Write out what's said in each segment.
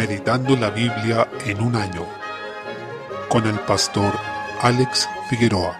Meditando la Biblia en un año con el pastor Alex Figueroa.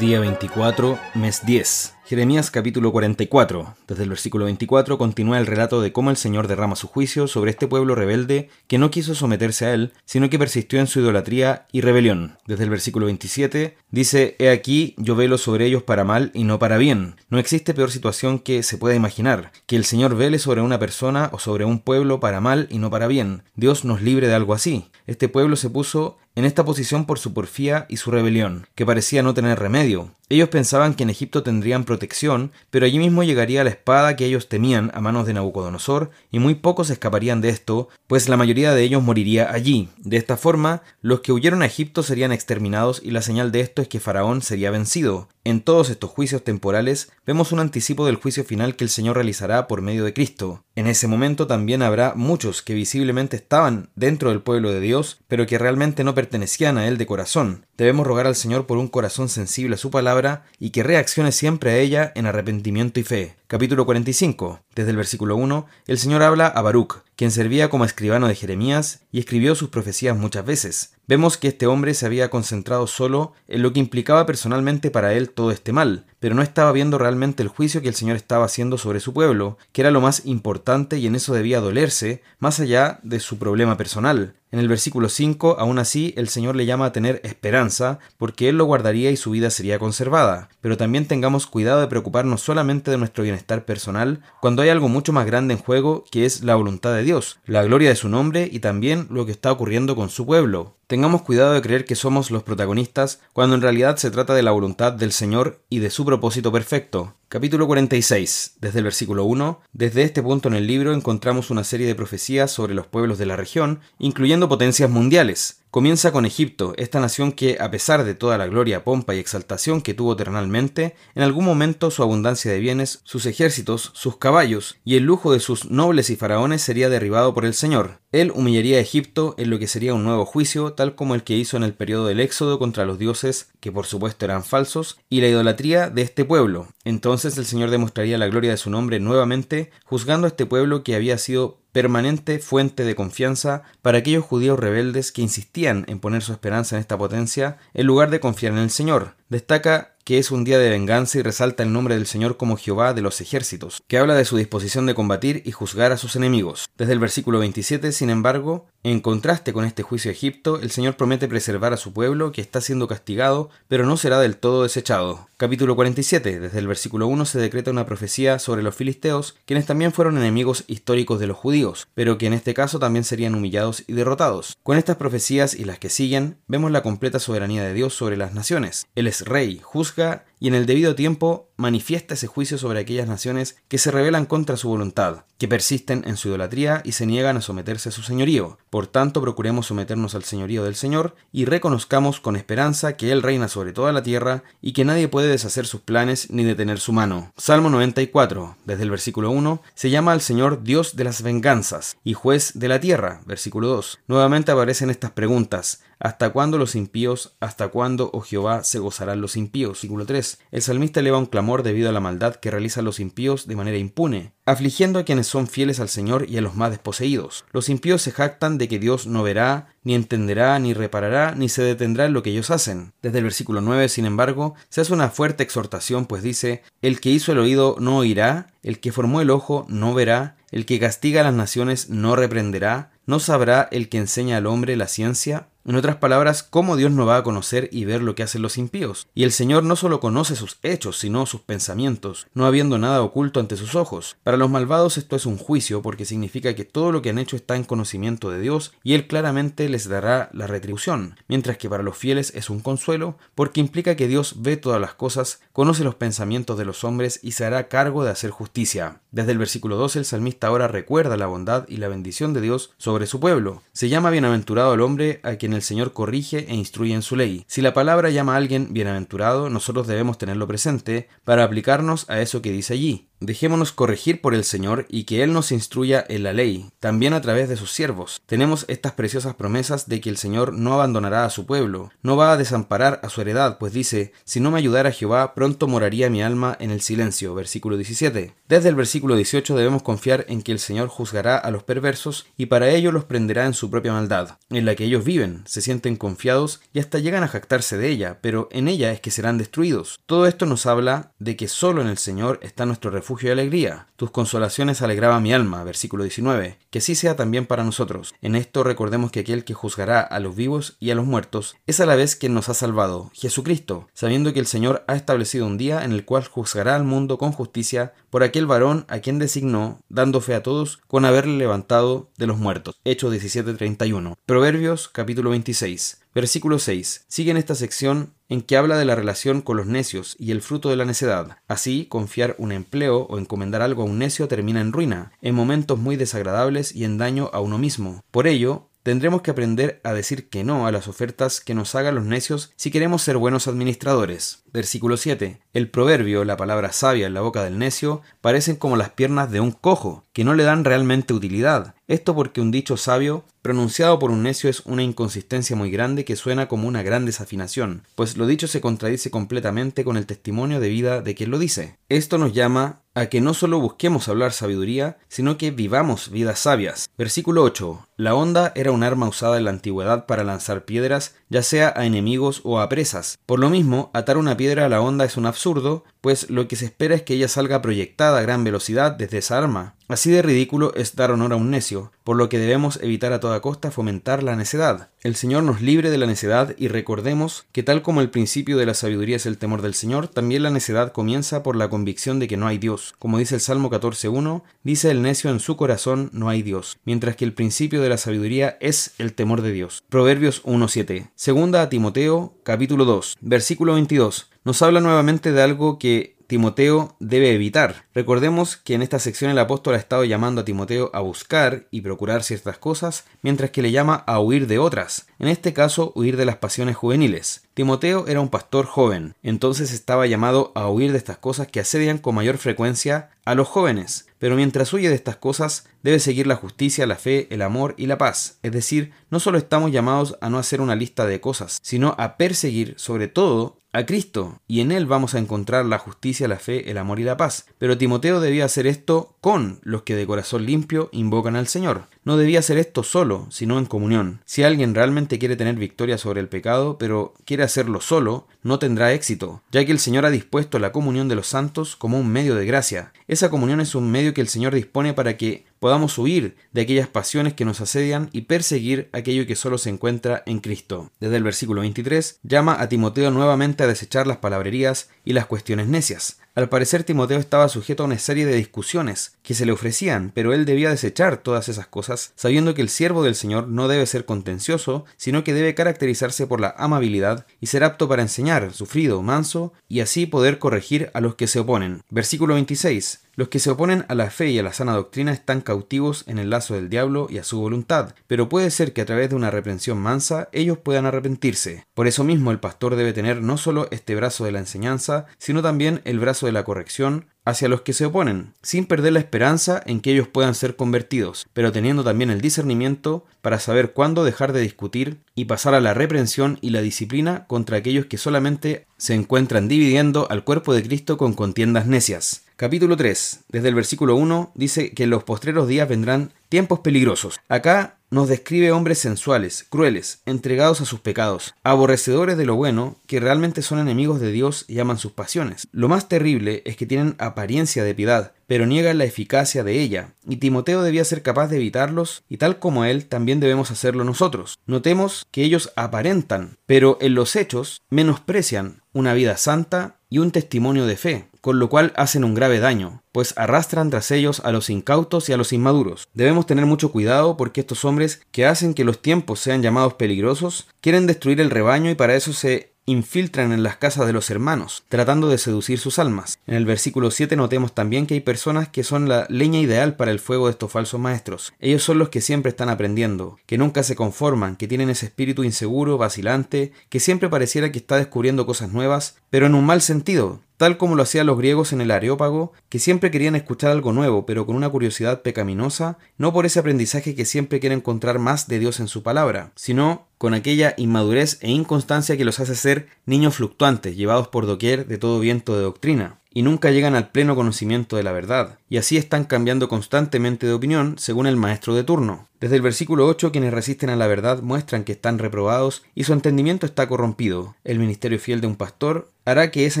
Día 24, mes 10. Jeremías capítulo 44. Desde el versículo 24 continúa el relato de cómo el Señor derrama su juicio sobre este pueblo rebelde que no quiso someterse a él, sino que persistió en su idolatría y rebelión. Desde el versículo 27 dice, He aquí, yo velo sobre ellos para mal y no para bien. No existe peor situación que se pueda imaginar, que el Señor vele sobre una persona o sobre un pueblo para mal y no para bien. Dios nos libre de algo así. Este pueblo se puso en esta posición por su porfía y su rebelión, que parecía no tener remedio. Ellos pensaban que en Egipto tendrían protección, pero allí mismo llegaría la espada que ellos temían a manos de Nabucodonosor, y muy pocos escaparían de esto, pues la mayoría de ellos moriría allí. De esta forma, los que huyeron a Egipto serían exterminados y la señal de esto es que Faraón sería vencido. En todos estos juicios temporales vemos un anticipo del juicio final que el Señor realizará por medio de Cristo. En ese momento también habrá muchos que visiblemente estaban dentro del pueblo de Dios, pero que realmente no pertenecían a Él de corazón. Debemos rogar al Señor por un corazón sensible a su palabra y que reaccione siempre a ella en arrepentimiento y fe. Capítulo 45. Desde el versículo 1, el Señor habla a Baruch, quien servía como escribano de Jeremías y escribió sus profecías muchas veces. Vemos que este hombre se había concentrado solo en lo que implicaba personalmente para él todo este mal, pero no estaba viendo realmente el juicio que el Señor estaba haciendo sobre su pueblo, que era lo más importante y en eso debía dolerse, más allá de su problema personal. En el versículo 5, aún así, el Señor le llama a tener esperanza, porque Él lo guardaría y su vida sería conservada. Pero también tengamos cuidado de preocuparnos solamente de nuestro bienestar personal, cuando hay algo mucho más grande en juego, que es la voluntad de Dios, la gloria de su nombre y también lo que está ocurriendo con su pueblo. Tengamos cuidado de creer que somos los protagonistas cuando en realidad se trata de la voluntad del Señor y de su propósito perfecto. Capítulo 46. Desde el versículo 1. Desde este punto en el libro encontramos una serie de profecías sobre los pueblos de la región, incluyendo potencias mundiales. Comienza con Egipto, esta nación que, a pesar de toda la gloria, pompa y exaltación que tuvo eternalmente, en algún momento su abundancia de bienes, sus ejércitos, sus caballos y el lujo de sus nobles y faraones sería derribado por el Señor. Él humillaría a Egipto en lo que sería un nuevo juicio, tal como el que hizo en el periodo del Éxodo contra los dioses, que por supuesto eran falsos, y la idolatría de este pueblo. Entonces el Señor demostraría la gloria de su nombre nuevamente, juzgando a este pueblo que había sido permanente fuente de confianza para aquellos judíos rebeldes que insistían en poner su esperanza en esta potencia en lugar de confiar en el Señor. Destaca que es un día de venganza y resalta el nombre del Señor como Jehová de los ejércitos, que habla de su disposición de combatir y juzgar a sus enemigos. Desde el versículo 27, sin embargo, en contraste con este juicio de Egipto, el Señor promete preservar a su pueblo que está siendo castigado, pero no será del todo desechado. Capítulo 47. Desde el versículo 1 se decreta una profecía sobre los filisteos, quienes también fueron enemigos históricos de los judíos, pero que en este caso también serían humillados y derrotados. Con estas profecías y las que siguen, vemos la completa soberanía de Dios sobre las naciones. Él es rey, juzga y en el debido tiempo manifiesta ese juicio sobre aquellas naciones que se rebelan contra su voluntad, que persisten en su idolatría y se niegan a someterse a su señorío. Por tanto, procuremos someternos al señorío del Señor y reconozcamos con esperanza que Él reina sobre toda la tierra y que nadie puede deshacer sus planes ni detener su mano. Salmo 94, desde el versículo 1, se llama al Señor Dios de las venganzas y juez de la tierra. Versículo 2. Nuevamente aparecen estas preguntas. ¿Hasta cuándo los impíos? ¿Hasta cuándo, oh Jehová, se gozarán los impíos? Versículo 3. El salmista eleva un clamor debido a la maldad que realizan los impíos de manera impune, afligiendo a quienes son fieles al Señor y a los más desposeídos. Los impíos se jactan de que Dios no verá, ni entenderá, ni reparará, ni se detendrá en lo que ellos hacen. Desde el versículo 9, sin embargo, se hace una fuerte exhortación, pues dice, El que hizo el oído no oirá, el que formó el ojo no verá, el que castiga a las naciones no reprenderá, no sabrá el que enseña al hombre la ciencia, en otras palabras, ¿cómo Dios no va a conocer y ver lo que hacen los impíos? Y el Señor no solo conoce sus hechos, sino sus pensamientos, no habiendo nada oculto ante sus ojos. Para los malvados esto es un juicio porque significa que todo lo que han hecho está en conocimiento de Dios y Él claramente les dará la retribución, mientras que para los fieles es un consuelo porque implica que Dios ve todas las cosas, conoce los pensamientos de los hombres y se hará cargo de hacer justicia. Desde el versículo 12 el salmista ahora recuerda la bondad y la bendición de Dios sobre su pueblo. Se llama bienaventurado el hombre a quien el Señor corrige e instruye en su ley. Si la palabra llama a alguien bienaventurado, nosotros debemos tenerlo presente para aplicarnos a eso que dice allí. Dejémonos corregir por el Señor y que Él nos instruya en la ley, también a través de sus siervos. Tenemos estas preciosas promesas de que el Señor no abandonará a su pueblo, no va a desamparar a su heredad, pues dice, si no me ayudara Jehová, pronto moraría mi alma en el silencio. Versículo 17. Desde el versículo 18 debemos confiar en que el Señor juzgará a los perversos y para ello los prenderá en su propia maldad, en la que ellos viven, se sienten confiados y hasta llegan a jactarse de ella, pero en ella es que serán destruidos. Todo esto nos habla de que solo en el Señor está nuestro refugio y alegría. Tus consolaciones alegraba mi alma, versículo 19. Que así sea también para nosotros. En esto recordemos que aquel que juzgará a los vivos y a los muertos es a la vez quien nos ha salvado, Jesucristo, sabiendo que el Señor ha establecido un día en el cual juzgará al mundo con justicia por aquel varón a quien designó, dando fe a todos con haberle levantado de los muertos. Hechos 17:31. Proverbios capítulo 26. Versículo 6. Sigue en esta sección en que habla de la relación con los necios y el fruto de la necedad. Así, confiar un empleo o encomendar algo a un necio termina en ruina, en momentos muy desagradables y en daño a uno mismo. Por ello, Tendremos que aprender a decir que no a las ofertas que nos hagan los necios si queremos ser buenos administradores. Versículo 7. El proverbio, la palabra sabia en la boca del necio, parecen como las piernas de un cojo, que no le dan realmente utilidad. Esto porque un dicho sabio pronunciado por un necio es una inconsistencia muy grande que suena como una gran desafinación, pues lo dicho se contradice completamente con el testimonio de vida de quien lo dice. Esto nos llama a que no solo busquemos hablar sabiduría, sino que vivamos vidas sabias. Versículo 8. La onda era un arma usada en la antigüedad para lanzar piedras, ya sea a enemigos o a presas. Por lo mismo, atar una piedra a la onda es un absurdo, pues lo que se espera es que ella salga proyectada a gran velocidad desde esa arma. Así de ridículo es dar honor a un necio, por lo que debemos evitar a toda costa fomentar la necedad. El Señor nos libre de la necedad y recordemos que tal como el principio de la sabiduría es el temor del Señor, también la necedad comienza por la convicción de que no hay Dios. Como dice el Salmo 14.1, dice el necio en su corazón no hay Dios, mientras que el principio de la sabiduría es el temor de Dios. Proverbios 1.7. Segunda a Timoteo, capítulo 2, versículo 22. Nos habla nuevamente de algo que Timoteo debe evitar. Recordemos que en esta sección el apóstol ha estado llamando a Timoteo a buscar y procurar ciertas cosas, mientras que le llama a huir de otras, en este caso huir de las pasiones juveniles. Timoteo era un pastor joven, entonces estaba llamado a huir de estas cosas que asedian con mayor frecuencia a los jóvenes, pero mientras huye de estas cosas, debe seguir la justicia, la fe, el amor y la paz. Es decir, no solo estamos llamados a no hacer una lista de cosas, sino a perseguir sobre todo a Cristo, y en Él vamos a encontrar la justicia, la fe, el amor y la paz. Pero Timoteo debía hacer esto con los que de corazón limpio invocan al Señor. No debía hacer esto solo, sino en comunión. Si alguien realmente quiere tener victoria sobre el pecado, pero quiere hacerlo solo, no tendrá éxito, ya que el Señor ha dispuesto la comunión de los santos como un medio de gracia. Esa comunión es un medio que el Señor dispone para que podamos huir de aquellas pasiones que nos asedian y perseguir aquello que solo se encuentra en Cristo. Desde el versículo 23 llama a Timoteo nuevamente a desechar las palabrerías y las cuestiones necias. Al parecer Timoteo estaba sujeto a una serie de discusiones que se le ofrecían, pero él debía desechar todas esas cosas, sabiendo que el siervo del Señor no debe ser contencioso, sino que debe caracterizarse por la amabilidad y ser apto para enseñar, sufrido, manso, y así poder corregir a los que se oponen. Versículo 26. Los que se oponen a la fe y a la sana doctrina están cautivos en el lazo del diablo y a su voluntad, pero puede ser que a través de una reprensión mansa ellos puedan arrepentirse. Por eso mismo el pastor debe tener no solo este brazo de la enseñanza, sino también el brazo de la corrección hacia los que se oponen, sin perder la esperanza en que ellos puedan ser convertidos, pero teniendo también el discernimiento para saber cuándo dejar de discutir y pasar a la reprensión y la disciplina contra aquellos que solamente se encuentran dividiendo al cuerpo de Cristo con contiendas necias. Capítulo 3, desde el versículo 1, dice que en los postreros días vendrán tiempos peligrosos. Acá nos describe hombres sensuales, crueles, entregados a sus pecados, aborrecedores de lo bueno, que realmente son enemigos de Dios y aman sus pasiones. Lo más terrible es que tienen apariencia de piedad, pero niegan la eficacia de ella, y Timoteo debía ser capaz de evitarlos, y tal como él, también debemos hacerlo nosotros. Notemos que ellos aparentan, pero en los hechos menosprecian una vida santa y un testimonio de fe, con lo cual hacen un grave daño, pues arrastran tras ellos a los incautos y a los inmaduros. Debemos tener mucho cuidado porque estos hombres que hacen que los tiempos sean llamados peligrosos, quieren destruir el rebaño y para eso se infiltran en las casas de los hermanos, tratando de seducir sus almas. En el versículo 7 notemos también que hay personas que son la leña ideal para el fuego de estos falsos maestros. Ellos son los que siempre están aprendiendo, que nunca se conforman, que tienen ese espíritu inseguro, vacilante, que siempre pareciera que está descubriendo cosas nuevas, pero en un mal sentido, tal como lo hacían los griegos en el Areópago, que siempre querían escuchar algo nuevo, pero con una curiosidad pecaminosa, no por ese aprendizaje que siempre quiere encontrar más de Dios en su palabra, sino con aquella inmadurez e inconstancia que los hace ser niños fluctuantes, llevados por doquier de todo viento de doctrina y nunca llegan al pleno conocimiento de la verdad, y así están cambiando constantemente de opinión según el maestro de turno. Desde el versículo 8 quienes resisten a la verdad muestran que están reprobados y su entendimiento está corrompido. El ministerio fiel de un pastor hará que esa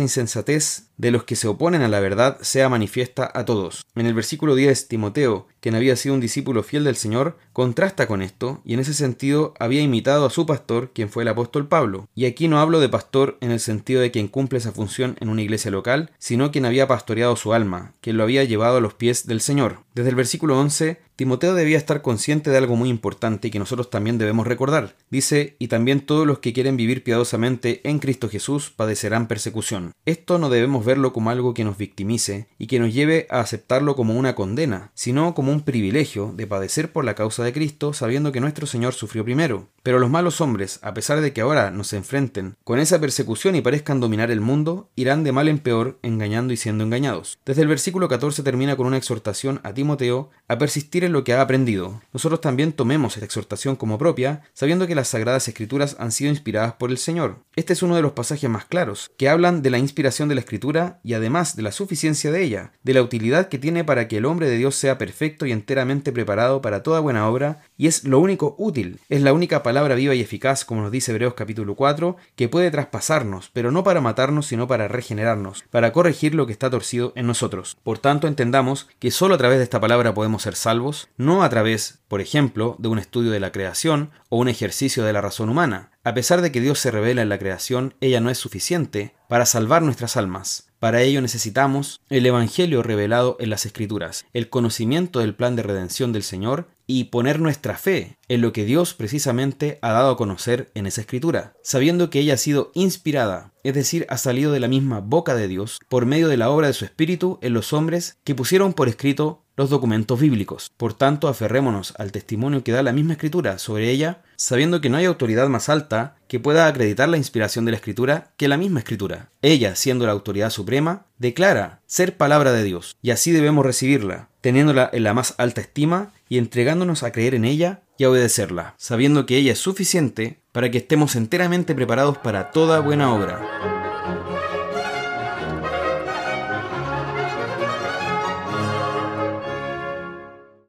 insensatez de los que se oponen a la verdad sea manifiesta a todos. En el versículo 10, Timoteo, quien había sido un discípulo fiel del Señor, contrasta con esto y en ese sentido había imitado a su pastor, quien fue el apóstol Pablo. Y aquí no hablo de pastor en el sentido de quien cumple esa función en una iglesia local, sino quien había pastoreado su alma, quien lo había llevado a los pies del Señor. Desde el versículo 11, Timoteo debía estar consciente de algo muy importante y que nosotros también debemos recordar. Dice, y también todos los que quieren vivir piadosamente en Cristo Jesús padecerán persecución. Esto no debemos verlo como algo que nos victimice y que nos lleve a aceptarlo como una condena, sino como un privilegio de padecer por la causa de Cristo sabiendo que nuestro Señor sufrió primero. Pero los malos hombres, a pesar de que ahora nos enfrenten con esa persecución y parezcan dominar el mundo, irán de mal en peor engañando y siendo engañados. Desde el versículo 14 termina con una exhortación a Timoteo a persistir lo que ha aprendido. Nosotros también tomemos esta exhortación como propia, sabiendo que las Sagradas Escrituras han sido inspiradas por el Señor. Este es uno de los pasajes más claros, que hablan de la inspiración de la Escritura y además de la suficiencia de ella, de la utilidad que tiene para que el hombre de Dios sea perfecto y enteramente preparado para toda buena obra, y es lo único útil, es la única palabra viva y eficaz, como nos dice Hebreos capítulo 4, que puede traspasarnos, pero no para matarnos, sino para regenerarnos, para corregir lo que está torcido en nosotros. Por tanto, entendamos que solo a través de esta palabra podemos ser salvos, no a través, por ejemplo, de un estudio de la creación o un ejercicio de la razón humana. A pesar de que Dios se revela en la creación, ella no es suficiente para salvar nuestras almas. Para ello necesitamos el Evangelio revelado en las Escrituras, el conocimiento del plan de redención del Señor y poner nuestra fe en lo que Dios precisamente ha dado a conocer en esa escritura, sabiendo que ella ha sido inspirada, es decir, ha salido de la misma boca de Dios por medio de la obra de su Espíritu en los hombres que pusieron por escrito los documentos bíblicos. Por tanto, aferrémonos al testimonio que da la misma escritura sobre ella, sabiendo que no hay autoridad más alta que pueda acreditar la inspiración de la escritura que la misma escritura. Ella, siendo la autoridad suprema, declara ser palabra de Dios, y así debemos recibirla, teniéndola en la más alta estima y entregándonos a creer en ella y a obedecerla, sabiendo que ella es suficiente para que estemos enteramente preparados para toda buena obra.